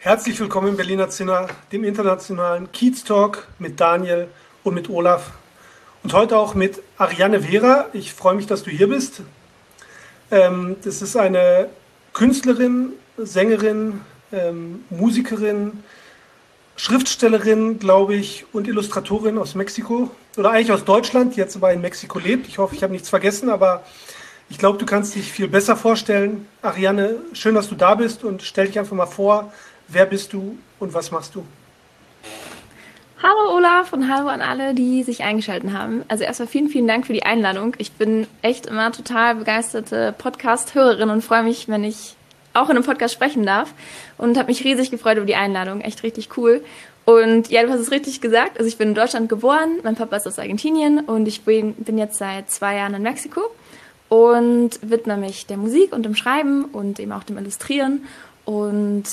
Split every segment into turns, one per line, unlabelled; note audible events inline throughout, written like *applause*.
Herzlich willkommen im Berliner Zinner, dem internationalen Kiez Talk mit Daniel und mit Olaf. Und heute auch mit Ariane Vera. Ich freue mich, dass du hier bist. Ähm, das ist eine Künstlerin, Sängerin, ähm, Musikerin, Schriftstellerin, glaube ich, und Illustratorin aus Mexiko oder eigentlich aus Deutschland, die jetzt aber in Mexiko lebt. Ich hoffe, ich habe nichts vergessen, aber ich glaube, du kannst dich viel besser vorstellen. Ariane, schön, dass du da bist und stell dich einfach mal vor, wer bist du und was machst du?
Hallo Olaf und hallo an alle, die sich eingeschaltet haben. Also erstmal vielen, vielen Dank für die Einladung. Ich bin echt immer total begeisterte Podcast-Hörerin und freue mich, wenn ich auch in einem Podcast sprechen darf und habe mich riesig gefreut über die Einladung. Echt richtig cool. Und ja, du hast es richtig gesagt. Also ich bin in Deutschland geboren, mein Papa ist aus Argentinien und ich bin, jetzt seit zwei Jahren in Mexiko und widme mich der Musik und dem Schreiben und eben auch dem Illustrieren und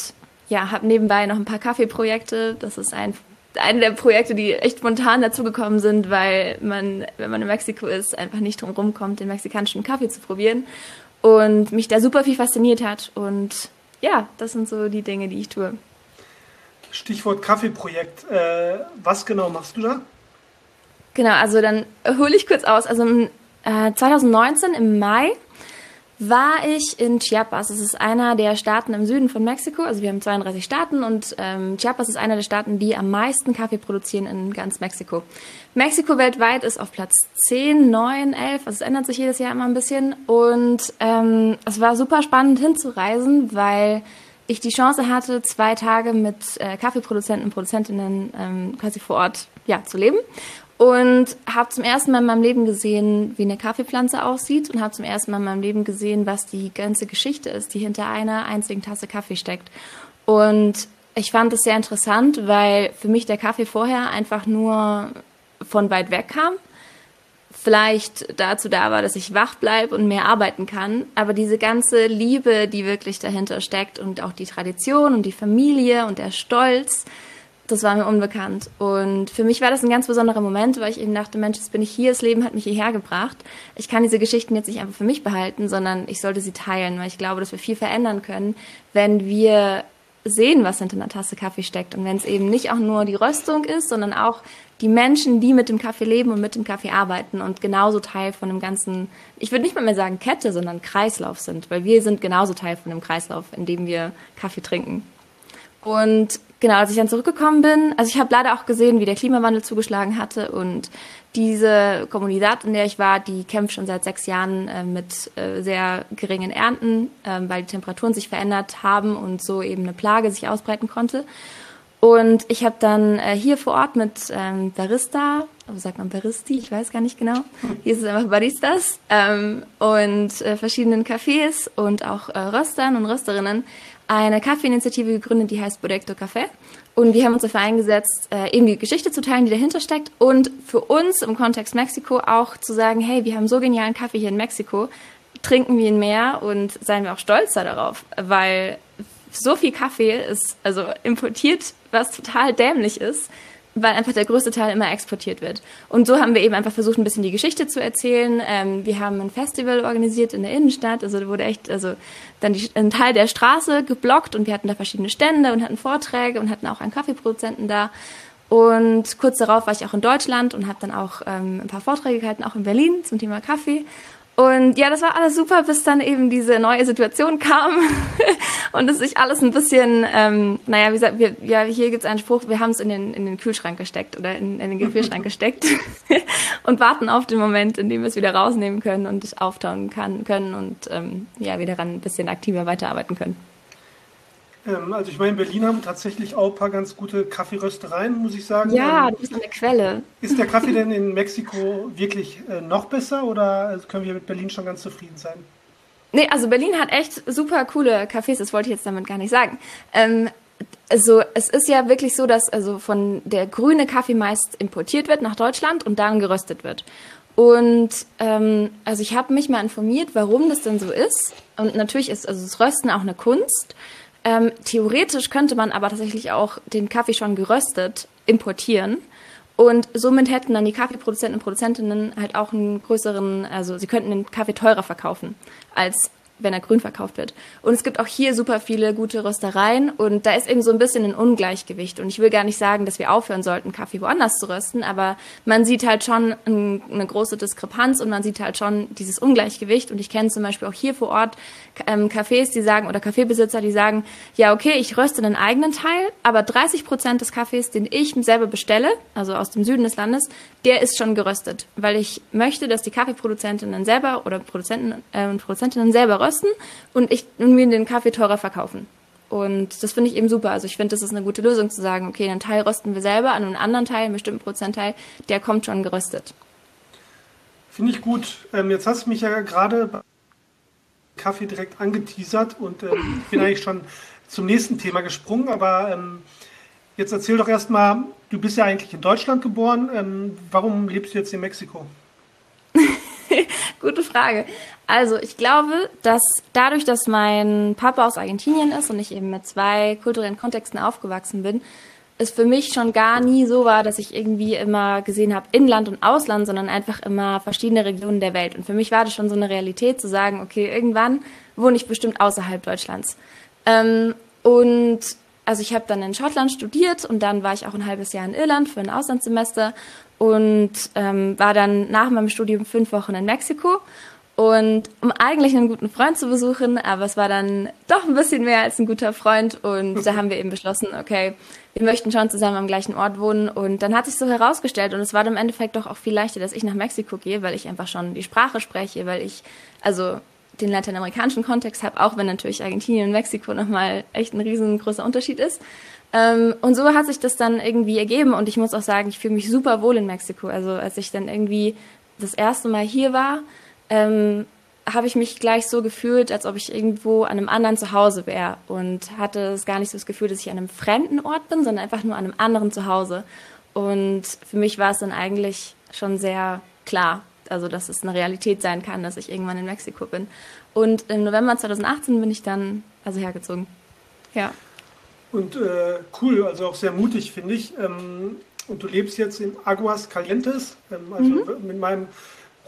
ja, habe nebenbei noch ein paar Kaffeeprojekte. Das ist ein eine der Projekte, die echt spontan dazugekommen sind, weil man, wenn man in Mexiko ist, einfach nicht drum rumkommt, den mexikanischen Kaffee zu probieren und mich da super viel fasziniert hat. Und ja, das sind so die Dinge, die ich tue.
Stichwort Kaffeeprojekt. Äh, was genau machst du da?
Genau, also dann hole ich kurz aus. Also äh, 2019 im Mai war ich in Chiapas. Das ist einer der Staaten im Süden von Mexiko. Also wir haben 32 Staaten und ähm, Chiapas ist einer der Staaten, die am meisten Kaffee produzieren in ganz Mexiko. Mexiko weltweit ist auf Platz 10, 9, 11. Also es ändert sich jedes Jahr immer ein bisschen. Und ähm, es war super spannend hinzureisen, weil ich die Chance hatte, zwei Tage mit äh, Kaffeeproduzenten und Produzentinnen ähm, quasi vor Ort ja, zu leben und habe zum ersten Mal in meinem Leben gesehen, wie eine Kaffeepflanze aussieht und habe zum ersten Mal in meinem Leben gesehen, was die ganze Geschichte ist, die hinter einer einzigen Tasse Kaffee steckt. Und ich fand es sehr interessant, weil für mich der Kaffee vorher einfach nur von weit weg kam. Vielleicht dazu da war, dass ich wach bleibe und mehr arbeiten kann. Aber diese ganze Liebe, die wirklich dahinter steckt und auch die Tradition und die Familie und der Stolz, das war mir unbekannt. Und für mich war das ein ganz besonderer Moment, weil ich eben dachte, Mensch, jetzt bin ich hier, das Leben hat mich hierher gebracht. Ich kann diese Geschichten jetzt nicht einfach für mich behalten, sondern ich sollte sie teilen, weil ich glaube, dass wir viel verändern können, wenn wir sehen, was hinter einer Tasse Kaffee steckt. Und wenn es eben nicht auch nur die Röstung ist, sondern auch die Menschen, die mit dem Kaffee leben und mit dem Kaffee arbeiten und genauso Teil von dem ganzen, ich würde nicht mal mehr sagen Kette, sondern Kreislauf sind, weil wir sind genauso Teil von dem Kreislauf, in dem wir Kaffee trinken. Und genau, als ich dann zurückgekommen bin, also ich habe leider auch gesehen, wie der Klimawandel zugeschlagen hatte und diese Kommunität, in der ich war, die kämpft schon seit sechs Jahren äh, mit äh, sehr geringen Ernten, äh, weil die Temperaturen sich verändert haben und so eben eine Plage sich ausbreiten konnte. Und ich habe dann äh, hier vor Ort mit ähm, Barista, also sagt man Baristi, ich weiß gar nicht genau, hier ist es einfach Baristas ähm, und äh, verschiedenen Cafés und auch äh, Röstern und Rösterinnen eine Kaffeeinitiative gegründet, die heißt Proyecto Café. Und wir haben uns dafür eingesetzt, äh, eben die Geschichte zu teilen, die dahinter steckt und für uns im Kontext Mexiko auch zu sagen, hey, wir haben so genialen Kaffee hier in Mexiko, trinken wir ihn mehr und seien wir auch stolzer darauf, weil so viel Kaffee ist, also importiert, was total dämlich ist, weil einfach der größte Teil immer exportiert wird. Und so haben wir eben einfach versucht, ein bisschen die Geschichte zu erzählen. Ähm, wir haben ein Festival organisiert in der Innenstadt, also wurde echt, also dann die, ein Teil der Straße geblockt und wir hatten da verschiedene Stände und hatten Vorträge und hatten auch einen Kaffeeproduzenten da. Und kurz darauf war ich auch in Deutschland und habe dann auch ähm, ein paar Vorträge gehalten, auch in Berlin zum Thema Kaffee. Und ja, das war alles super, bis dann eben diese neue Situation *laughs* kam und es sich alles ein bisschen, ähm, naja, wie gesagt, wir, ja, hier gibt's einen Spruch, wir haben es in den, in den Kühlschrank gesteckt oder in, in den Gefrierschrank *laughs* gesteckt *laughs* und warten auf den Moment, in dem wir es wieder rausnehmen können und es auftauen kann, können und ähm, ja, wieder daran ein bisschen aktiver weiterarbeiten können.
Ähm, also ich meine, in Berlin haben wir tatsächlich auch ein paar ganz gute Kaffeeröstereien, muss ich sagen.
Ja, ähm, du bist eine Quelle.
Ist der Kaffee denn in Mexiko wirklich äh, noch besser oder können wir mit Berlin schon ganz zufrieden sein?
Nee, also Berlin hat echt super coole Cafés, das wollte ich jetzt damit gar nicht sagen. Ähm, also es ist ja wirklich so, dass also von der grüne Kaffee meist importiert wird nach Deutschland und dann geröstet wird. Und ähm, also ich habe mich mal informiert, warum das denn so ist. Und natürlich ist also das Rösten auch eine Kunst. Ähm, theoretisch könnte man aber tatsächlich auch den Kaffee schon geröstet importieren. Und somit hätten dann die Kaffeeproduzenten und Produzentinnen halt auch einen größeren, also sie könnten den Kaffee teurer verkaufen als wenn er grün verkauft wird. Und es gibt auch hier super viele gute Röstereien und da ist eben so ein bisschen ein Ungleichgewicht. Und ich will gar nicht sagen, dass wir aufhören sollten, Kaffee woanders zu rösten, aber man sieht halt schon eine große Diskrepanz und man sieht halt schon dieses Ungleichgewicht. Und ich kenne zum Beispiel auch hier vor Ort ähm, Cafés, die sagen, oder Kaffeebesitzer, die sagen, ja, okay, ich röste einen eigenen Teil, aber 30 Prozent des Kaffees, den ich selber bestelle, also aus dem Süden des Landes, der ist schon geröstet, weil ich möchte, dass die Kaffeeproduzentinnen selber oder Produzenten äh, und Produzentinnen selber rösten und ich und mir den Kaffee teurer verkaufen. Und das finde ich eben super. Also ich finde, das ist eine gute Lösung zu sagen, okay, einen Teil rösten wir selber, an einem anderen Teil, einen bestimmten Prozentteil, der kommt schon geröstet.
Finde ich gut. Ähm, jetzt hast du mich ja gerade Kaffee direkt angeteasert und ähm, bin eigentlich schon zum nächsten Thema gesprungen, aber ähm, jetzt erzähl doch erstmal, du bist ja eigentlich in Deutschland geboren, ähm, warum lebst du jetzt in Mexiko?
Gute Frage. Also ich glaube, dass dadurch, dass mein Papa aus Argentinien ist und ich eben mit zwei kulturellen Kontexten aufgewachsen bin, es für mich schon gar nie so war, dass ich irgendwie immer gesehen habe Inland und Ausland, sondern einfach immer verschiedene Regionen der Welt. Und für mich war das schon so eine Realität zu sagen, okay, irgendwann wohne ich bestimmt außerhalb Deutschlands. Ähm, und also ich habe dann in Schottland studiert und dann war ich auch ein halbes Jahr in Irland für ein Auslandssemester und ähm, war dann nach meinem Studium fünf Wochen in Mexiko. Und um eigentlich einen guten Freund zu besuchen, aber es war dann doch ein bisschen mehr als ein guter Freund. Und da haben wir eben beschlossen, okay, wir möchten schon zusammen am gleichen Ort wohnen. Und dann hat sich so herausgestellt, und es war dann im Endeffekt doch auch viel leichter, dass ich nach Mexiko gehe, weil ich einfach schon die Sprache spreche, weil ich, also den lateinamerikanischen Kontext habe, auch wenn natürlich Argentinien und Mexiko nochmal echt ein riesengroßer Unterschied ist. Ähm, und so hat sich das dann irgendwie ergeben und ich muss auch sagen, ich fühle mich super wohl in Mexiko. Also als ich dann irgendwie das erste Mal hier war, ähm, habe ich mich gleich so gefühlt, als ob ich irgendwo an einem anderen Zuhause wäre und hatte es gar nicht so das Gefühl, dass ich an einem fremden Ort bin, sondern einfach nur an einem anderen Zuhause. Und für mich war es dann eigentlich schon sehr klar, also dass es eine Realität sein kann, dass ich irgendwann in Mexiko bin. Und im November 2018 bin ich dann also hergezogen. Ja.
Und äh, cool, also auch sehr mutig, finde ich. Ähm, und du lebst jetzt in Aguas Calientes. Ähm, also mhm. mit meinem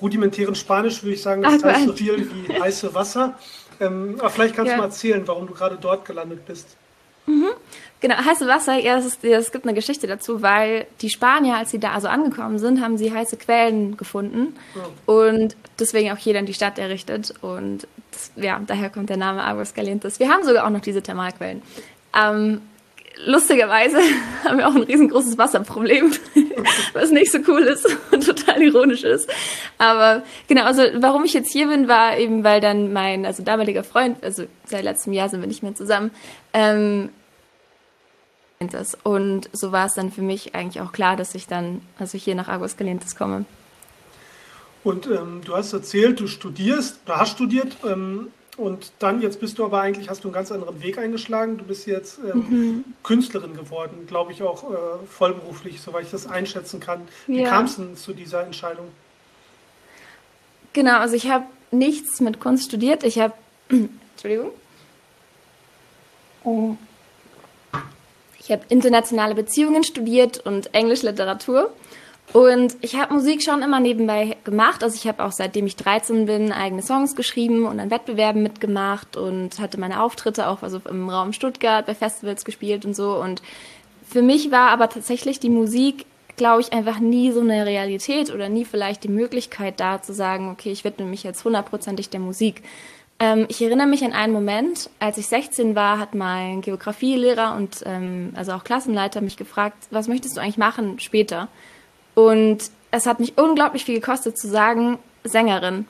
rudimentären Spanisch würde ich sagen, das heißt so viel wie *laughs* heiße Wasser. Ähm, aber vielleicht kannst ja. du mal erzählen, warum du gerade dort gelandet bist.
Mhm. Genau, heiße Wasser, ja, es, gibt eine Geschichte dazu, weil die Spanier, als sie da also angekommen sind, haben sie heiße Quellen gefunden oh. und deswegen auch jeder in die Stadt errichtet und das, ja, daher kommt der Name Aguas Calientes. Wir haben sogar auch noch diese Thermalquellen. Ähm, lustigerweise *laughs* haben wir auch ein riesengroßes Wasserproblem, *laughs* was nicht so cool ist und total ironisch ist. Aber genau, also warum ich jetzt hier bin, war eben, weil dann mein also damaliger Freund, also seit letztem Jahr sind wir nicht mehr zusammen, ähm, und so war es dann für mich eigentlich auch klar, dass ich dann also hier nach Aguascalientes komme.
Und ähm, du hast erzählt, du studierst, du hast studiert ähm, und dann, jetzt bist du aber eigentlich, hast du einen ganz anderen Weg eingeschlagen. Du bist jetzt ähm, mhm. Künstlerin geworden, glaube ich auch äh, vollberuflich, soweit ich das einschätzen kann. Wie ja. kam es denn zu dieser Entscheidung?
Genau, also ich habe nichts mit Kunst studiert. Ich habe, *clears throat* Entschuldigung. Oh. Ich habe internationale Beziehungen studiert und Englischliteratur. Und ich habe Musik schon immer nebenbei gemacht. Also ich habe auch seitdem ich 13 bin eigene Songs geschrieben und an Wettbewerben mitgemacht und hatte meine Auftritte auch also im Raum Stuttgart bei Festivals gespielt und so. Und für mich war aber tatsächlich die Musik, glaube ich, einfach nie so eine Realität oder nie vielleicht die Möglichkeit da zu sagen, okay, ich widme mich jetzt hundertprozentig der Musik. Ähm, ich erinnere mich an einen Moment, als ich 16 war, hat mein Geografielehrer und ähm, also auch Klassenleiter mich gefragt, was möchtest du eigentlich machen später? Und es hat mich unglaublich viel gekostet zu sagen, Sängerin.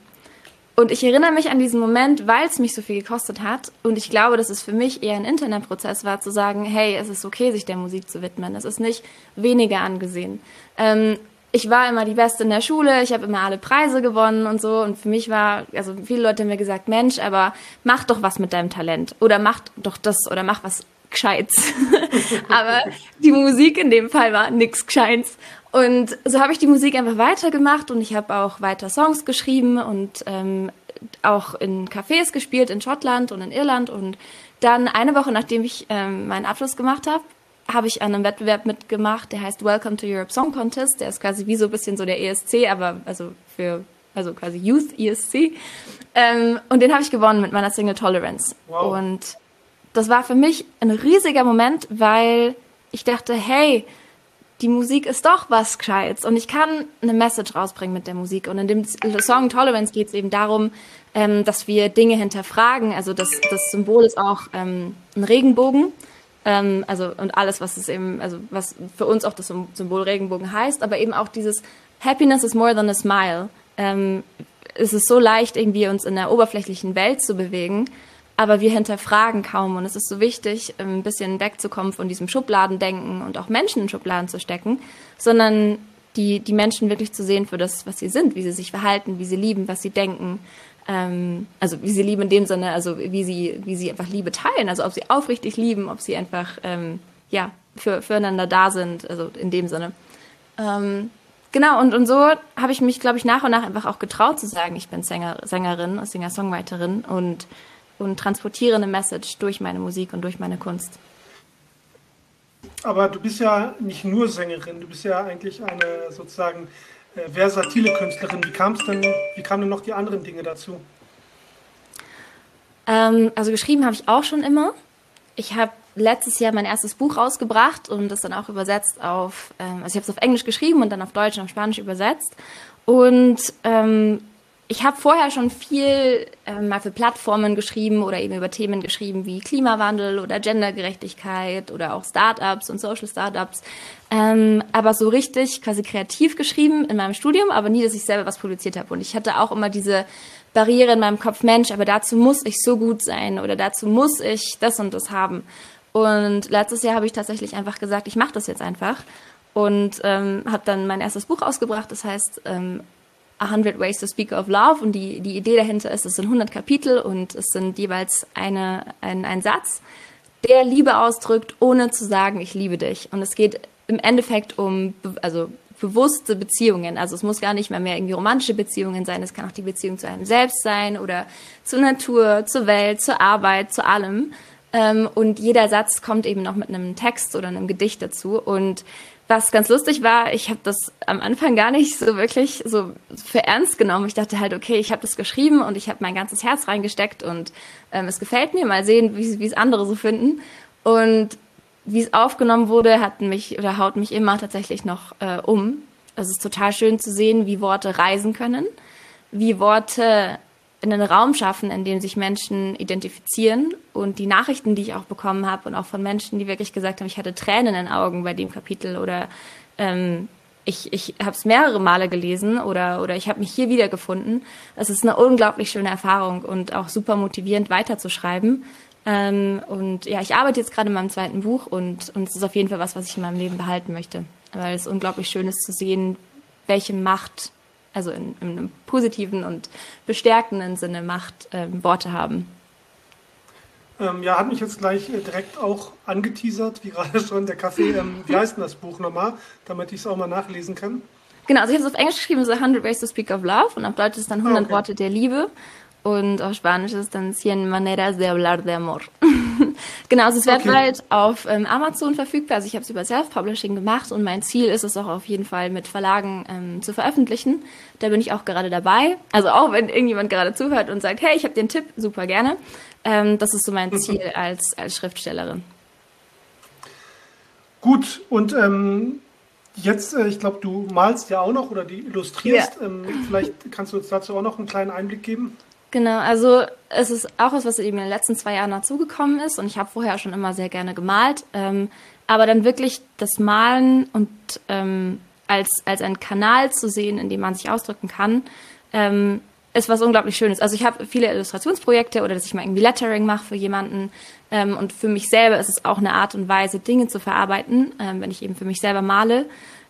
Und ich erinnere mich an diesen Moment, weil es mich so viel gekostet hat. Und ich glaube, dass es für mich eher ein Internetprozess war, zu sagen, hey, es ist okay, sich der Musik zu widmen. Es ist nicht weniger angesehen. Ähm, ich war immer die Beste in der Schule, ich habe immer alle Preise gewonnen und so. Und für mich war, also viele Leute haben mir gesagt, Mensch, aber mach doch was mit deinem Talent. Oder mach doch das oder mach was Gescheites. *laughs* Aber die Musik in dem Fall war nix Gescheites. Und so habe ich die Musik einfach weitergemacht und ich habe auch weiter Songs geschrieben und ähm, auch in Cafés gespielt in Schottland und in Irland. Und dann eine Woche nachdem ich ähm, meinen Abschluss gemacht habe, habe ich an einem Wettbewerb mitgemacht, der heißt Welcome to Europe Song Contest. Der ist quasi wie so ein bisschen so der ESC, aber also für also quasi Youth ESC. Ähm, und den habe ich gewonnen mit meiner Single Tolerance. Wow. Und das war für mich ein riesiger Moment, weil ich dachte, hey, die Musik ist doch was Gescheites und ich kann eine Message rausbringen mit der Musik. Und in dem Song Tolerance geht es eben darum, ähm, dass wir Dinge hinterfragen. Also das, das Symbol ist auch ähm, ein Regenbogen. Ähm, also und alles, was es eben, also was für uns auch das Symbol Regenbogen heißt, aber eben auch dieses Happiness is more than a smile. Ähm, es ist so leicht, irgendwie uns in der oberflächlichen Welt zu bewegen aber wir hinterfragen kaum. Und es ist so wichtig, ein bisschen wegzukommen von diesem Schubladendenken und auch Menschen in Schubladen zu stecken, sondern die, die Menschen wirklich zu sehen für das, was sie sind, wie sie sich verhalten, wie sie lieben, was sie denken. Ähm, also wie sie lieben in dem Sinne, also wie sie, wie sie einfach Liebe teilen, also ob sie aufrichtig lieben, ob sie einfach ähm, ja, für, füreinander da sind, also in dem Sinne. Ähm, genau, und, und so habe ich mich, glaube ich, nach und nach einfach auch getraut zu sagen, ich bin Sänger, Sängerin, Singer-Songwriterin und und transportiere eine Message durch meine Musik und durch meine Kunst.
Aber du bist ja nicht nur Sängerin, du bist ja eigentlich eine sozusagen äh, versatile Künstlerin. Wie kam es denn, wie kamen denn noch die anderen Dinge dazu?
Ähm, also geschrieben habe ich auch schon immer. Ich habe letztes Jahr mein erstes Buch rausgebracht und das dann auch übersetzt auf, ähm, also ich habe es auf Englisch geschrieben und dann auf Deutsch und auf Spanisch übersetzt. Und ähm, ich habe vorher schon viel äh, mal für Plattformen geschrieben oder eben über Themen geschrieben wie Klimawandel oder Gendergerechtigkeit oder auch Startups und Social Startups. Ähm, aber so richtig quasi kreativ geschrieben in meinem Studium, aber nie, dass ich selber was publiziert habe. Und ich hatte auch immer diese Barriere in meinem Kopf, Mensch, aber dazu muss ich so gut sein oder dazu muss ich das und das haben. Und letztes Jahr habe ich tatsächlich einfach gesagt, ich mache das jetzt einfach und ähm, habe dann mein erstes Buch ausgebracht. Das heißt ähm, 100 Ways to Speak of Love und die, die Idee dahinter ist, es sind 100 Kapitel und es sind jeweils eine, ein, ein Satz, der Liebe ausdrückt, ohne zu sagen, ich liebe dich. Und es geht im Endeffekt um, also bewusste Beziehungen. Also es muss gar nicht mehr mehr irgendwie romantische Beziehungen sein. Es kann auch die Beziehung zu einem selbst sein oder zur Natur, zur Welt, zur Arbeit, zu allem. Ähm, und jeder Satz kommt eben noch mit einem Text oder einem Gedicht dazu. Und was ganz lustig war, ich habe das am Anfang gar nicht so wirklich so für ernst genommen. Ich dachte halt, okay, ich habe das geschrieben und ich habe mein ganzes Herz reingesteckt und ähm, es gefällt mir. Mal sehen, wie es andere so finden. Und wie es aufgenommen wurde, hat mich oder haut mich immer tatsächlich noch äh, um. Es ist total schön zu sehen, wie Worte reisen können, wie Worte einen Raum schaffen, in dem sich Menschen identifizieren. Und die Nachrichten, die ich auch bekommen habe und auch von Menschen, die wirklich gesagt haben, ich hatte Tränen in den Augen bei dem Kapitel oder ähm, ich, ich habe es mehrere Male gelesen oder, oder ich habe mich hier wiedergefunden. Es ist eine unglaublich schöne Erfahrung und auch super motivierend weiterzuschreiben. Ähm, und ja, ich arbeite jetzt gerade in meinem zweiten Buch und, und es ist auf jeden Fall was, was ich in meinem Leben behalten möchte. Weil es unglaublich schön ist zu sehen, welche Macht also in, in einem positiven und bestärkenden Sinne Macht, ähm, Worte haben.
Ähm, ja, hat mich jetzt gleich äh, direkt auch angeteasert, wie *laughs* gerade schon der Kaffee. Ähm, wie heißt denn das Buch nochmal, damit ich es auch mal nachlesen kann?
Genau, also ich habe es auf Englisch geschrieben, so 100 Ways to Speak of Love und auf Deutsch ist dann 100 okay. Worte der Liebe und auf Spanisch ist dann Cien Maneras de Hablar de Amor. *laughs* genau, also es wird okay. bald auf ähm, Amazon verfügbar. Also ich habe es über Self-Publishing gemacht und mein Ziel ist es auch auf jeden Fall mit Verlagen ähm, zu veröffentlichen. Da bin ich auch gerade dabei. Also auch wenn irgendjemand gerade zuhört und sagt, hey, ich habe den Tipp, super gerne. Ähm, das ist so mein Ziel als, als Schriftstellerin.
Gut, und ähm, jetzt, äh, ich glaube, du malst ja auch noch oder die illustrierst. Ja. Ähm, vielleicht kannst du uns dazu auch noch einen kleinen Einblick geben.
Genau, also es ist auch was, was eben in den letzten zwei Jahren dazugekommen ist und ich habe vorher schon immer sehr gerne gemalt, ähm, aber dann wirklich das Malen und ähm, als, als ein Kanal zu sehen, in dem man sich ausdrücken kann, ähm, ist was unglaublich Schönes. Also ich habe viele Illustrationsprojekte oder dass ich mal irgendwie Lettering mache für jemanden ähm, und für mich selber ist es auch eine Art und Weise, Dinge zu verarbeiten, ähm, wenn ich eben für mich selber male.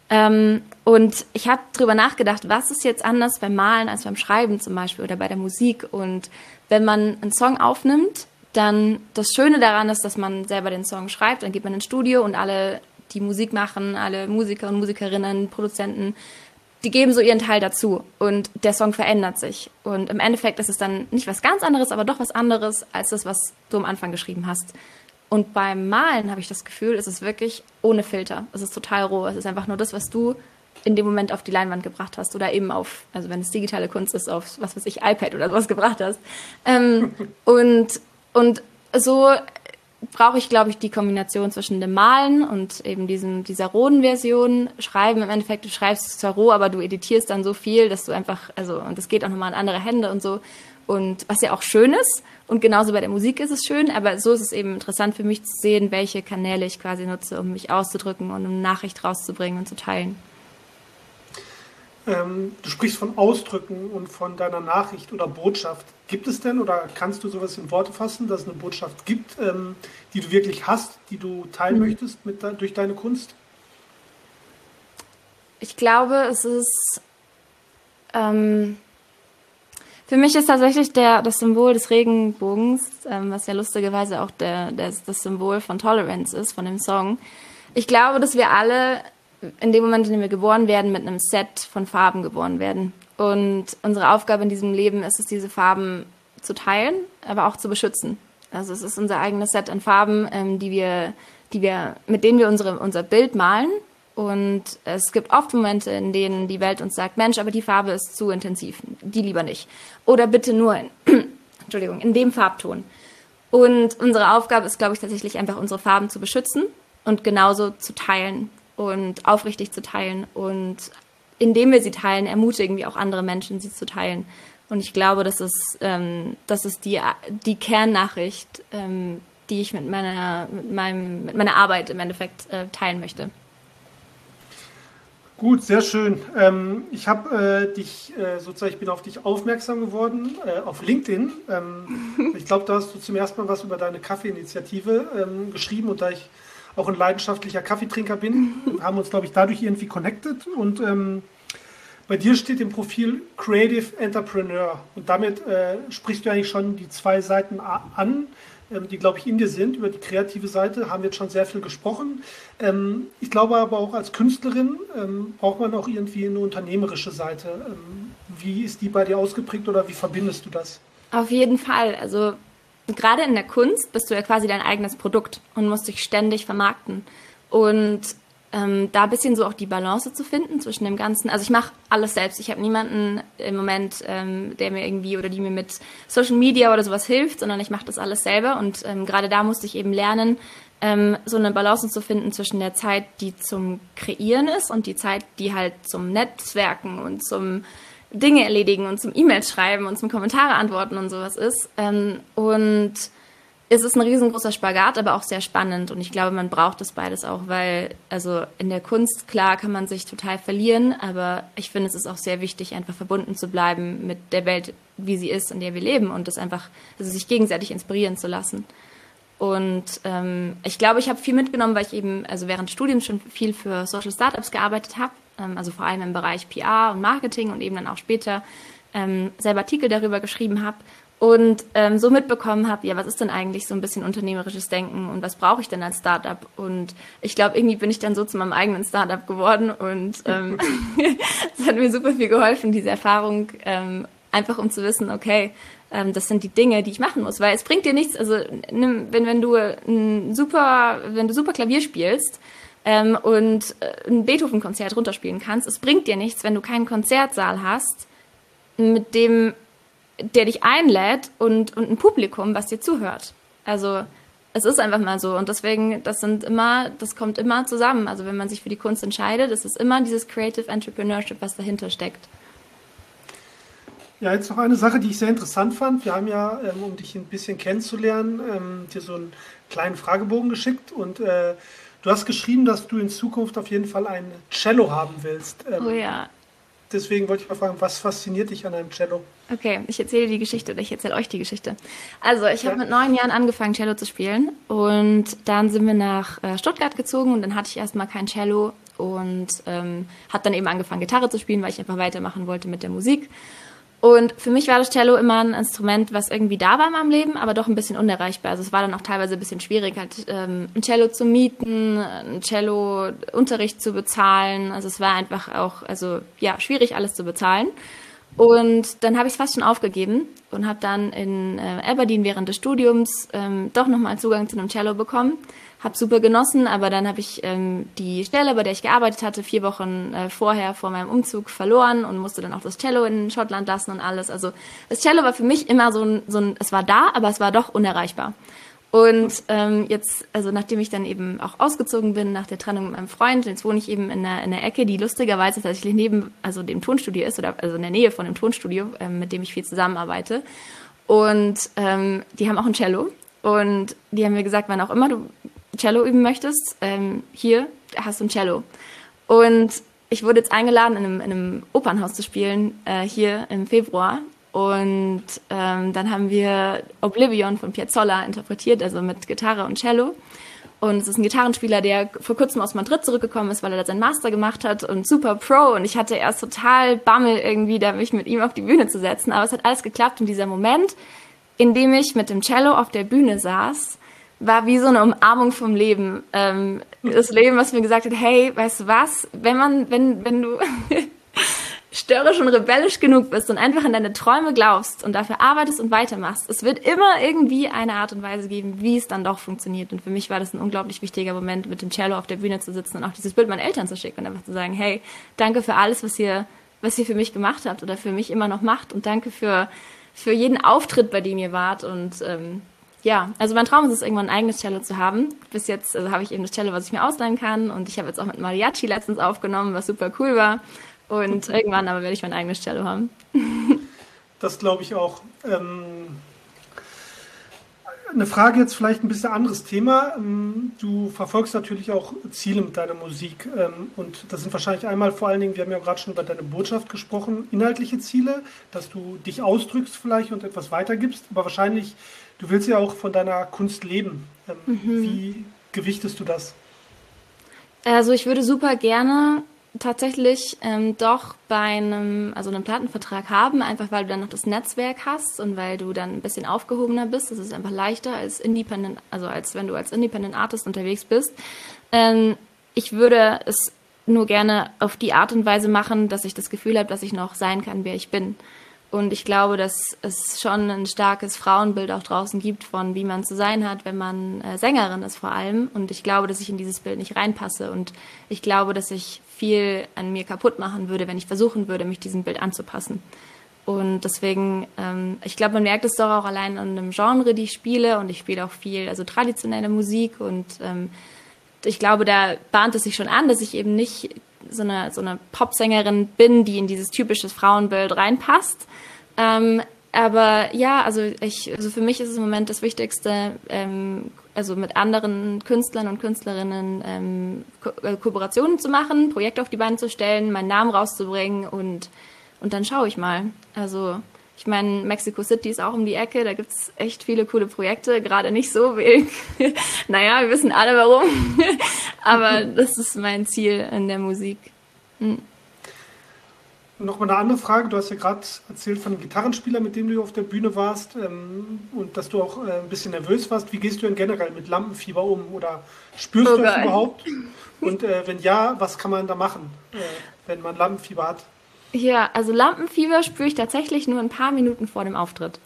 Ähm, und ich habe drüber nachgedacht, was ist jetzt anders beim Malen als beim Schreiben zum Beispiel oder bei der Musik. Und wenn man einen Song aufnimmt, dann das Schöne daran ist, dass man selber den Song schreibt, dann geht man ins Studio und alle, die Musik machen, alle Musiker und Musikerinnen, Produzenten, die geben so ihren Teil dazu und der Song verändert sich. Und im Endeffekt ist es dann nicht was ganz anderes, aber doch was anderes als das, was du am Anfang geschrieben hast. Und beim Malen habe ich das Gefühl, es ist wirklich ohne Filter. Es ist total roh. Es ist einfach nur das, was du in dem Moment auf die Leinwand gebracht hast oder eben auf, also wenn es digitale Kunst ist, auf was weiß ich, iPad oder sowas *laughs* gebracht hast. Ähm, *laughs* und, und so brauche ich, glaube ich, die Kombination zwischen dem Malen und eben diesem, dieser rohen Version. Schreiben im Endeffekt, du schreibst zwar roh, aber du editierst dann so viel, dass du einfach, also, und das geht auch nochmal in andere Hände und so. Und was ja auch schön ist, und genauso bei der Musik ist es schön, aber so ist es eben interessant für mich zu sehen, welche Kanäle ich quasi nutze, um mich auszudrücken und eine Nachricht rauszubringen und zu teilen.
Ähm, du sprichst von Ausdrücken und von deiner Nachricht oder Botschaft. Gibt es denn oder kannst du sowas in Worte fassen, dass es eine Botschaft gibt, ähm, die du wirklich hast, die du teilen mhm. möchtest mit, durch deine Kunst?
Ich glaube, es ist. Ähm, für mich ist tatsächlich der, das Symbol des Regenbogens, ähm, was ja lustigerweise auch der, der, das Symbol von Tolerance ist, von dem Song. Ich glaube, dass wir alle in dem Moment, in dem wir geboren werden, mit einem Set von Farben geboren werden. Und unsere Aufgabe in diesem Leben ist es, diese Farben zu teilen, aber auch zu beschützen. Also es ist unser eigenes Set an Farben, ähm, die wir, die wir, mit denen wir unsere, unser Bild malen. Und es gibt oft Momente, in denen die Welt uns sagt, Mensch, aber die Farbe ist zu intensiv, die lieber nicht. Oder bitte nur in, *clears throat* Entschuldigung, in dem Farbton. Und unsere Aufgabe ist, glaube ich, tatsächlich einfach unsere Farben zu beschützen und genauso zu teilen und aufrichtig zu teilen und indem wir sie teilen, ermutigen wir auch andere Menschen, sie zu teilen. Und ich glaube, das ist, ähm, das ist die, die Kernnachricht, ähm, die ich mit meiner, mit, meinem, mit meiner Arbeit im Endeffekt äh, teilen möchte.
Gut, sehr schön. Ähm, ich habe äh, dich äh, sozusagen, ich bin auf dich aufmerksam geworden äh, auf LinkedIn. Ähm, ich glaube, da hast du zum ersten Mal was über deine Kaffeeinitiative ähm, geschrieben und da ich auch ein leidenschaftlicher Kaffeetrinker bin, haben uns, glaube ich, dadurch irgendwie connected. Und ähm, bei dir steht im Profil Creative Entrepreneur. Und damit äh, sprichst du eigentlich schon die zwei Seiten an, die, glaube ich, in dir sind. Über die kreative Seite haben wir jetzt schon sehr viel gesprochen. Ähm, ich glaube aber auch als Künstlerin ähm, braucht man auch irgendwie eine unternehmerische Seite. Ähm, wie ist die bei dir ausgeprägt oder wie verbindest du das?
Auf jeden Fall. Also gerade in der Kunst bist du ja quasi dein eigenes Produkt und musst dich ständig vermarkten. Und ähm, da ein bisschen so auch die Balance zu finden zwischen dem Ganzen. Also ich mache alles selbst. Ich habe niemanden im Moment, ähm, der mir irgendwie oder die mir mit Social Media oder sowas hilft, sondern ich mache das alles selber. Und ähm, gerade da musste ich eben lernen, ähm, so eine Balance zu finden zwischen der Zeit, die zum Kreieren ist und die Zeit, die halt zum Netzwerken und zum Dinge erledigen und zum E-Mails schreiben und zum Kommentare antworten und sowas ist. Ähm, und es ist ein riesengroßer Spagat, aber auch sehr spannend. Und ich glaube, man braucht das beides auch, weil, also in der Kunst, klar, kann man sich total verlieren, aber ich finde, es ist auch sehr wichtig, einfach verbunden zu bleiben mit der Welt, wie sie ist, in der wir leben und das einfach, also sich gegenseitig inspirieren zu lassen. Und ähm, ich glaube, ich habe viel mitgenommen, weil ich eben, also während Studiums schon viel für Social Startups gearbeitet habe ähm, also vor allem im Bereich PR und Marketing und eben dann auch später ähm, selber Artikel darüber geschrieben habe und ähm, so mitbekommen habe, ja, was ist denn eigentlich so ein bisschen unternehmerisches Denken und was brauche ich denn als Startup? Und ich glaube, irgendwie bin ich dann so zu meinem eigenen Startup geworden und ähm, *laughs* *laughs* das hat mir super viel geholfen, diese Erfahrung, ähm, einfach um zu wissen, okay, ähm, das sind die Dinge, die ich machen muss, weil es bringt dir nichts, also wenn, wenn du ein super, wenn du super Klavier spielst, ähm, und äh, ein Beethoven-Konzert runterspielen kannst. Es bringt dir nichts, wenn du keinen Konzertsaal hast, mit dem, der dich einlädt und, und ein Publikum, was dir zuhört. Also es ist einfach mal so und deswegen, das sind immer, das kommt immer zusammen. Also wenn man sich für die Kunst entscheidet, ist es immer dieses Creative Entrepreneurship, was dahinter steckt.
Ja, jetzt noch eine Sache, die ich sehr interessant fand. Wir haben ja, ähm, um dich ein bisschen kennenzulernen, ähm, dir so einen kleinen Fragebogen geschickt und äh, Du hast geschrieben, dass du in Zukunft auf jeden Fall ein Cello haben willst.
Ähm, oh ja.
Deswegen wollte ich mal fragen, was fasziniert dich an einem Cello?
Okay, ich erzähle die Geschichte oder ich erzähle euch die Geschichte. Also, ich ja. habe mit neun Jahren angefangen, Cello zu spielen und dann sind wir nach äh, Stuttgart gezogen und dann hatte ich erstmal kein Cello und ähm, habe dann eben angefangen, Gitarre zu spielen, weil ich einfach weitermachen wollte mit der Musik. Und für mich war das Cello immer ein Instrument, was irgendwie da war in meinem Leben, aber doch ein bisschen unerreichbar. Also es war dann auch teilweise ein bisschen schwierig, halt ähm, ein Cello zu mieten, ein Cello-Unterricht zu bezahlen. Also es war einfach auch, also ja, schwierig alles zu bezahlen. Und dann habe ich es fast schon aufgegeben und habe dann in äh, Aberdeen während des Studiums ähm, doch nochmal Zugang zu einem Cello bekommen habe super genossen, aber dann habe ich ähm, die Stelle, bei der ich gearbeitet hatte, vier Wochen äh, vorher vor meinem Umzug verloren und musste dann auch das Cello in Schottland lassen und alles. Also das Cello war für mich immer so ein, so ein es war da, aber es war doch unerreichbar. Und ähm, jetzt, also nachdem ich dann eben auch ausgezogen bin nach der Trennung mit meinem Freund, jetzt wohne ich eben in der, in der Ecke, die lustigerweise tatsächlich neben, also dem Tonstudio ist oder also in der Nähe von dem Tonstudio, ähm, mit dem ich viel zusammenarbeite. Und ähm, die haben auch ein Cello. Und die haben mir gesagt, wann auch immer du Cello üben möchtest, ähm, hier hast du ein Cello. Und ich wurde jetzt eingeladen, in einem, in einem Opernhaus zu spielen, äh, hier im Februar. Und ähm, dann haben wir Oblivion von Piazzolla interpretiert, also mit Gitarre und Cello. Und es ist ein Gitarrenspieler, der vor kurzem aus Madrid zurückgekommen ist, weil er da seinen Master gemacht hat und super Pro. Und ich hatte erst total Bammel irgendwie, da mich mit ihm auf die Bühne zu setzen. Aber es hat alles geklappt. Und dieser Moment, in dem ich mit dem Cello auf der Bühne saß, war wie so eine Umarmung vom Leben. Ähm, das Leben, was mir gesagt hat, hey, weißt du was, wenn man, wenn, wenn du *laughs* störrisch und rebellisch genug bist und einfach an deine Träume glaubst und dafür arbeitest und weitermachst, es wird immer irgendwie eine Art und Weise geben, wie es dann doch funktioniert. Und für mich war das ein unglaublich wichtiger Moment, mit dem Cello auf der Bühne zu sitzen und auch dieses Bild meinen Eltern zu schicken und einfach zu sagen, hey, danke für alles, was ihr, was ihr für mich gemacht habt oder für mich immer noch macht und danke für, für jeden Auftritt, bei dem ihr wart und ähm, ja, also mein Traum ist es, irgendwann ein eigenes Cello zu haben. Bis jetzt also habe ich eben das Cello, was ich mir ausleihen kann. Und ich habe jetzt auch mit Mariachi letztens aufgenommen, was super cool war. Und *laughs* irgendwann aber werde ich mein eigenes Cello haben. *laughs*
Das glaube ich auch. Ähm, eine Frage jetzt vielleicht ein bisschen anderes Thema. Ähm, du verfolgst natürlich auch Ziele mit deiner Musik. Ähm, und das sind wahrscheinlich einmal vor allen Dingen, wir haben ja gerade schon über deine Botschaft gesprochen, inhaltliche Ziele, dass du dich ausdrückst vielleicht und etwas weitergibst. Aber wahrscheinlich Du willst ja auch von deiner Kunst leben. Ähm, mhm. Wie gewichtest du das?
Also ich würde super gerne tatsächlich ähm, doch bei einem, also einem Plattenvertrag haben, einfach weil du dann noch das Netzwerk hast und weil du dann ein bisschen aufgehobener bist. Das ist einfach leichter als Independent, also als wenn du als Independent Artist unterwegs bist. Ähm, ich würde es nur gerne auf die Art und Weise machen, dass ich das Gefühl habe, dass ich noch sein kann, wer ich bin. Und ich glaube, dass es schon ein starkes Frauenbild auch draußen gibt von, wie man zu sein hat, wenn man äh, Sängerin ist vor allem. Und ich glaube, dass ich in dieses Bild nicht reinpasse. Und ich glaube, dass ich viel an mir kaputt machen würde, wenn ich versuchen würde, mich diesem Bild anzupassen. Und deswegen, ähm, ich glaube, man merkt es doch auch allein an dem Genre, die ich spiele. Und ich spiele auch viel, also traditionelle Musik. Und ähm, ich glaube, da bahnt es sich schon an, dass ich eben nicht so eine, so eine Popsängerin bin, die in dieses typische Frauenbild reinpasst. Ähm, aber ja, also ich, also für mich ist es im Moment das Wichtigste, ähm, also mit anderen Künstlern und Künstlerinnen ähm, Ko äh, Kooperationen zu machen, Projekte auf die Beine zu stellen, meinen Namen rauszubringen und, und dann schaue ich mal. Also ich meine, Mexico City ist auch um die Ecke, da gibt es echt viele coole Projekte, gerade nicht so wenig. *laughs* naja, wir wissen alle warum. *laughs* Aber das ist mein Ziel in der Musik. Hm.
Nochmal eine andere Frage. Du hast ja gerade erzählt von einem Gitarrenspieler, mit dem du auf der Bühne warst ähm, und dass du auch äh, ein bisschen nervös warst. Wie gehst du denn generell mit Lampenfieber um oder spürst oh du das überhaupt? *laughs* Und äh, wenn ja, was kann man da machen, äh, wenn man Lampenfieber hat?
Ja, also Lampenfieber spüre ich tatsächlich nur ein paar Minuten vor dem Auftritt.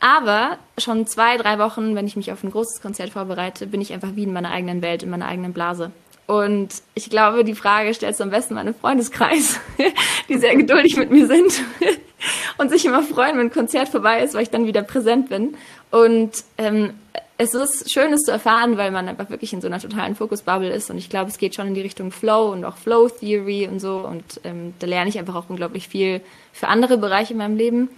Aber schon zwei, drei Wochen, wenn ich mich auf ein großes Konzert vorbereite, bin ich einfach wie in meiner eigenen Welt, in meiner eigenen Blase. Und ich glaube, die Frage stellst du am besten meinem Freundeskreis, *laughs* die sehr geduldig mit mir sind *laughs* und sich immer freuen, wenn ein Konzert vorbei ist, weil ich dann wieder präsent bin. Und ähm, es ist schön, es zu erfahren, weil man einfach wirklich in so einer totalen Fokusbubble ist. Und ich glaube, es geht schon in die Richtung Flow und auch Flow Theory und so. Und ähm, da lerne ich einfach auch unglaublich viel für andere Bereiche in meinem Leben.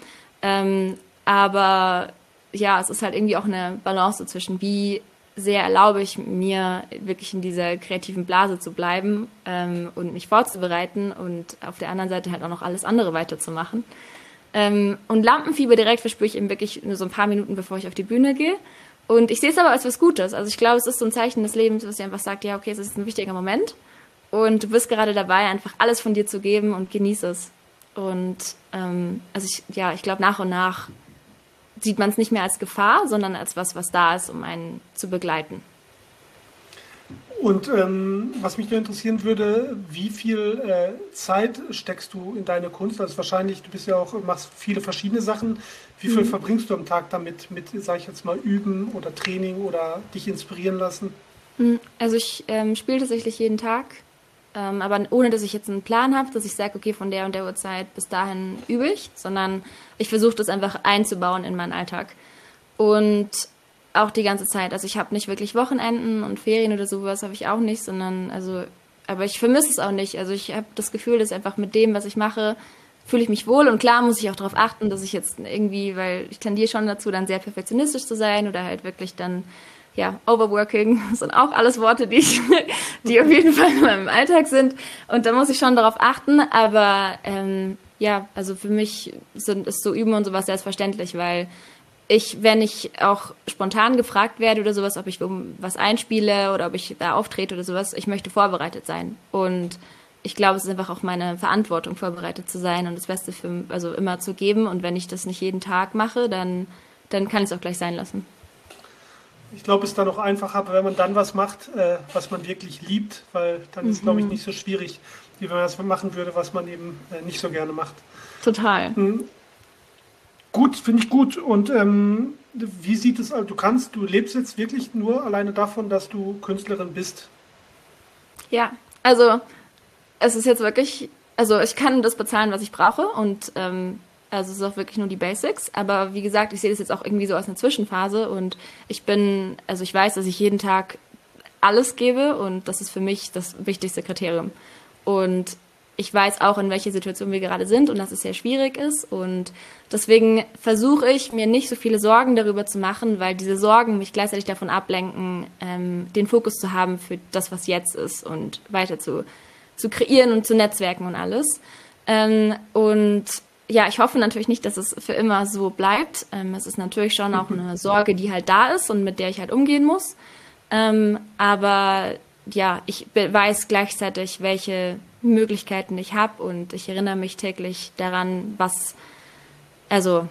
Ähm, aber ja, es ist halt irgendwie auch eine Balance zwischen, wie sehr erlaube ich mir, wirklich in dieser kreativen Blase zu bleiben ähm, und mich vorzubereiten und auf der anderen Seite halt auch noch alles andere weiterzumachen. Ähm, und Lampenfieber direkt verspüre ich eben wirklich nur so ein paar Minuten, bevor ich auf die Bühne gehe. Und ich sehe es aber als was Gutes. Also ich glaube, es ist so ein Zeichen des Lebens, was dir einfach sagt, ja, okay, es ist ein wichtiger Moment. Und du bist gerade dabei, einfach alles von dir zu geben und genieße es. Und ähm, also ich, ja, ich glaube, nach und nach sieht man es nicht mehr als Gefahr, sondern als was, was da ist, um einen zu begleiten.
Und ähm, was mich nur interessieren würde, wie viel äh, Zeit steckst du in deine Kunst? Also wahrscheinlich, du bist ja auch, machst viele verschiedene Sachen. Wie viel mhm. verbringst du am Tag damit, mit, sag ich jetzt mal, üben oder Training oder dich inspirieren lassen?
Mhm. Also ich ähm, spiele tatsächlich jeden Tag, ähm, aber ohne dass ich jetzt einen Plan habe, dass ich sage, okay, von der und der Uhrzeit bis dahin übe ich, sondern ich versuche das einfach einzubauen in meinen Alltag. Und auch die ganze Zeit. Also ich habe nicht wirklich Wochenenden und Ferien oder sowas habe ich auch nicht, sondern also, aber ich vermisse es auch nicht. Also ich habe das Gefühl, dass einfach mit dem, was ich mache, fühle ich mich wohl und klar muss ich auch darauf achten, dass ich jetzt irgendwie, weil ich tendiere schon dazu, dann sehr perfektionistisch zu sein oder halt wirklich dann ja, Overworking *laughs* sind auch alles Worte, die ich, *laughs* die auf jeden Fall in meinem Alltag sind. Und da muss ich schon darauf achten. Aber ähm, ja, also für mich sind, ist so Üben und sowas selbstverständlich, weil ich, wenn ich auch spontan gefragt werde oder sowas, ob ich was einspiele oder ob ich da auftrete oder sowas, ich möchte vorbereitet sein. Und ich glaube, es ist einfach auch meine Verantwortung, vorbereitet zu sein und das Beste für, also immer zu geben. Und wenn ich das nicht jeden Tag mache, dann, dann kann ich es auch gleich sein lassen.
Ich glaube, es ist dann auch einfacher, wenn man dann was macht, äh, was man wirklich liebt, weil dann ist, glaube ich, mhm. nicht so schwierig, wie wenn man das machen würde, was man eben äh, nicht so gerne macht.
Total.
Mhm. Gut, finde ich gut. Und ähm, wie sieht es aus? Du kannst, du lebst jetzt wirklich nur alleine davon, dass du Künstlerin bist.
Ja, also es ist jetzt wirklich, also ich kann das bezahlen, was ich brauche und ähm, also es ist auch wirklich nur die Basics. Aber wie gesagt, ich sehe das jetzt auch irgendwie so als eine Zwischenphase und ich bin, also ich weiß, dass ich jeden Tag alles gebe und das ist für mich das wichtigste Kriterium. Und ich weiß auch, in welcher Situation wir gerade sind und dass es sehr schwierig ist. Und deswegen versuche ich, mir nicht so viele Sorgen darüber zu machen, weil diese Sorgen mich gleichzeitig davon ablenken, ähm, den Fokus zu haben für das, was jetzt ist und weiter zu, zu kreieren und zu netzwerken und alles. Ähm, und ja, ich hoffe natürlich nicht, dass es für immer so bleibt. Ähm, es ist natürlich schon auch eine Sorge, die halt da ist und mit der ich halt umgehen muss. Ähm, aber ja, ich weiß gleichzeitig, welche Möglichkeiten ich habe und ich erinnere mich täglich daran, was, also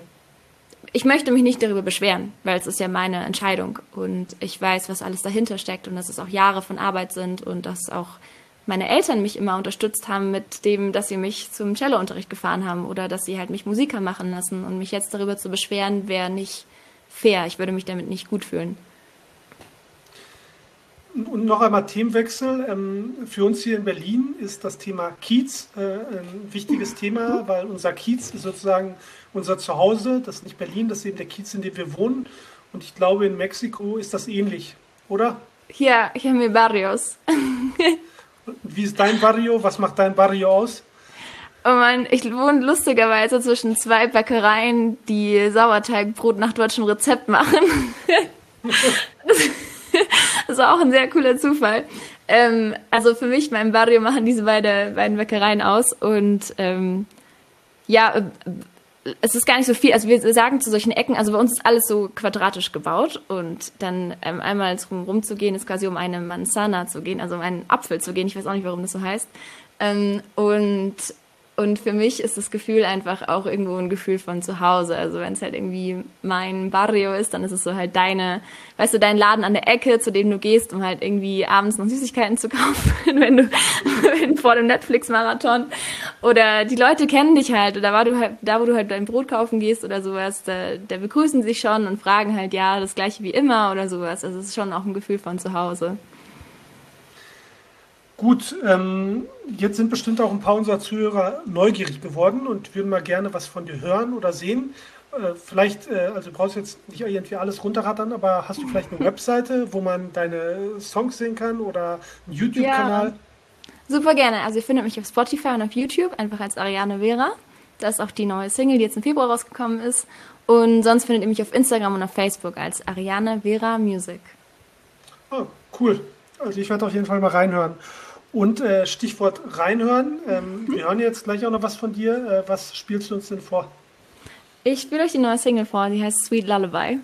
ich möchte mich nicht darüber beschweren, weil es ist ja meine Entscheidung und ich weiß, was alles dahinter steckt und dass es auch Jahre von Arbeit sind und dass auch meine Eltern mich immer unterstützt haben mit dem, dass sie mich zum Cellounterricht gefahren haben oder dass sie halt mich Musiker machen lassen und mich jetzt darüber zu beschweren, wäre nicht fair. Ich würde mich damit nicht gut fühlen.
Und noch einmal Themenwechsel. Ähm, für uns hier in Berlin ist das Thema Kiez äh, ein wichtiges Thema, weil unser Kiez ist sozusagen unser Zuhause. Das ist nicht Berlin, das ist eben der Kiez, in dem wir wohnen. Und ich glaube, in Mexiko ist das ähnlich, oder?
Ja, hier mi barrios.
Wie ist dein Barrio? Was macht dein Barrio aus?
Oh Mann, ich wohne lustigerweise zwischen zwei Bäckereien, die Sauerteigbrot nach deutschem Rezept machen. *laughs* *laughs* *laughs* das war auch ein sehr cooler Zufall. Ähm, also für mich, mein Barrio, machen diese beide, beiden Bäckereien aus. Und ähm, ja, äh, es ist gar nicht so viel. Also wir sagen zu solchen Ecken, also bei uns ist alles so quadratisch gebaut. Und dann ähm, einmal rum, rumzugehen, ist quasi um eine Manzana zu gehen, also um einen Apfel zu gehen. Ich weiß auch nicht, warum das so heißt. Ähm, und und für mich ist das Gefühl einfach auch irgendwo ein Gefühl von zu Hause. Also wenn es halt irgendwie mein Barrio ist, dann ist es so halt deine, weißt du, dein Laden an der Ecke, zu dem du gehst, um halt irgendwie abends noch Süßigkeiten zu *laughs* kaufen, wenn du wenn vor dem Netflix-Marathon. Oder die Leute kennen dich halt, oder war du halt, da wo du halt dein Brot kaufen gehst oder sowas, da, da begrüßen sich schon und fragen halt, ja, das gleiche wie immer oder sowas. Also es ist schon auch ein Gefühl von zu Hause.
Gut, ähm, jetzt sind bestimmt auch ein paar unserer Zuhörer neugierig geworden und würden mal gerne was von dir hören oder sehen. Äh, vielleicht, äh, also du brauchst jetzt nicht irgendwie alles runterrattern, aber hast du vielleicht eine *laughs* Webseite, wo man deine Songs sehen kann oder einen YouTube-Kanal? Ja,
super gerne. Also ihr findet mich auf Spotify und auf YouTube, einfach als Ariane Vera. Das ist auch die neue Single, die jetzt im Februar rausgekommen ist. Und sonst findet ihr mich auf Instagram und auf Facebook als Ariane Vera Music.
Oh, cool. Also ich werde auf jeden Fall mal reinhören. Und äh, Stichwort reinhören. Ähm. Wir hören jetzt gleich auch noch was von dir. Äh, was spielst du uns denn vor?
Ich spiele euch die neue Single vor, die heißt Sweet Lullaby.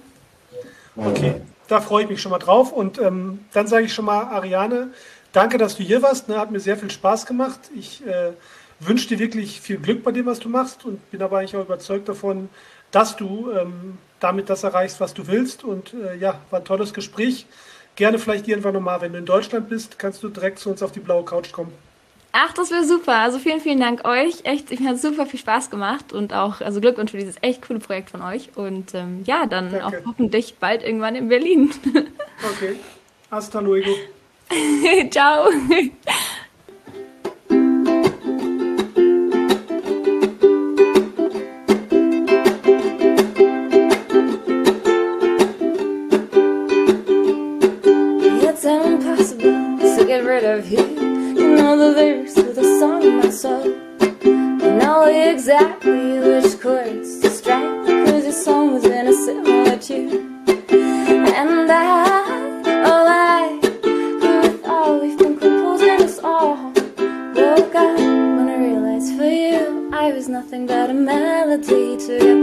Okay, da freue ich mich schon mal drauf. Und ähm, dann sage ich schon mal, Ariane, danke, dass du hier warst. Ne? Hat mir sehr viel Spaß gemacht. Ich äh, wünsche dir wirklich viel Glück bei dem, was du machst und bin aber eigentlich auch überzeugt davon, dass du ähm, damit das erreichst, was du willst. Und äh, ja, war ein tolles Gespräch gerne vielleicht irgendwann nochmal, wenn du in Deutschland bist, kannst du direkt zu uns auf die blaue Couch kommen.
Ach, das wäre super. Also vielen, vielen Dank euch. Echt, ich hat super viel Spaß gemacht und auch also Glückwunsch für dieses echt coole Projekt von euch. Und ähm, ja, dann Danke. auch hoffentlich bald irgendwann in Berlin. *laughs*
okay. Hasta luego. *laughs*
Ciao. so. I know exactly which chords to strike Cause your song was in a similar tune. And I, oh I, with all oh, we've been composing us all Woke up when I realized for you I was nothing but a melody to you